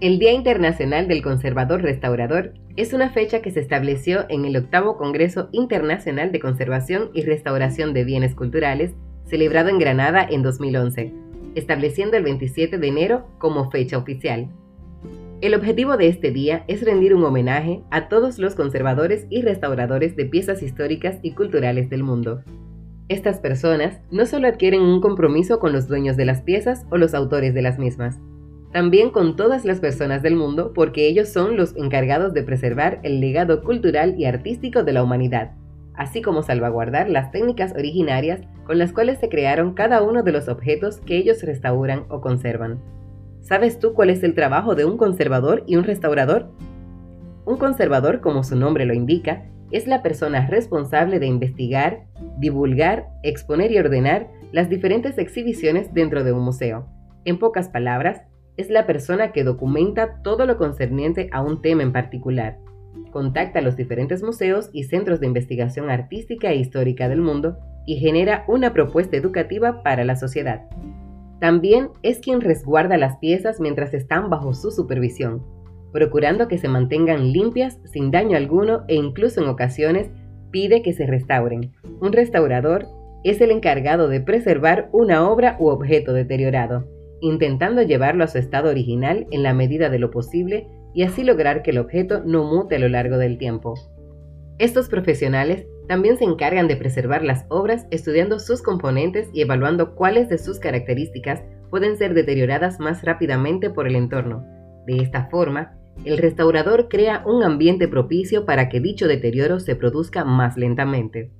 El Día Internacional del Conservador Restaurador es una fecha que se estableció en el octavo Congreso Internacional de Conservación y Restauración de Bienes Culturales, celebrado en Granada en 2011, estableciendo el 27 de enero como fecha oficial. El objetivo de este día es rendir un homenaje a todos los conservadores y restauradores de piezas históricas y culturales del mundo. Estas personas no solo adquieren un compromiso con los dueños de las piezas o los autores de las mismas, también con todas las personas del mundo porque ellos son los encargados de preservar el legado cultural y artístico de la humanidad, así como salvaguardar las técnicas originarias con las cuales se crearon cada uno de los objetos que ellos restauran o conservan. ¿Sabes tú cuál es el trabajo de un conservador y un restaurador? Un conservador, como su nombre lo indica, es la persona responsable de investigar, divulgar, exponer y ordenar las diferentes exhibiciones dentro de un museo. En pocas palabras, es la persona que documenta todo lo concerniente a un tema en particular. Contacta a los diferentes museos y centros de investigación artística e histórica del mundo y genera una propuesta educativa para la sociedad. También es quien resguarda las piezas mientras están bajo su supervisión, procurando que se mantengan limpias sin daño alguno e incluso en ocasiones pide que se restauren. Un restaurador es el encargado de preservar una obra u objeto deteriorado intentando llevarlo a su estado original en la medida de lo posible y así lograr que el objeto no mute a lo largo del tiempo. Estos profesionales también se encargan de preservar las obras estudiando sus componentes y evaluando cuáles de sus características pueden ser deterioradas más rápidamente por el entorno. De esta forma, el restaurador crea un ambiente propicio para que dicho deterioro se produzca más lentamente.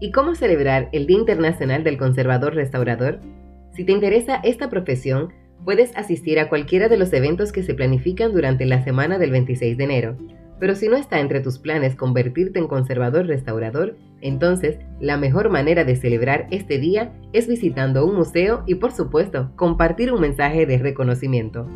¿Y cómo celebrar el Día Internacional del Conservador Restaurador? Si te interesa esta profesión, puedes asistir a cualquiera de los eventos que se planifican durante la semana del 26 de enero. Pero si no está entre tus planes convertirte en conservador restaurador, entonces la mejor manera de celebrar este día es visitando un museo y por supuesto compartir un mensaje de reconocimiento.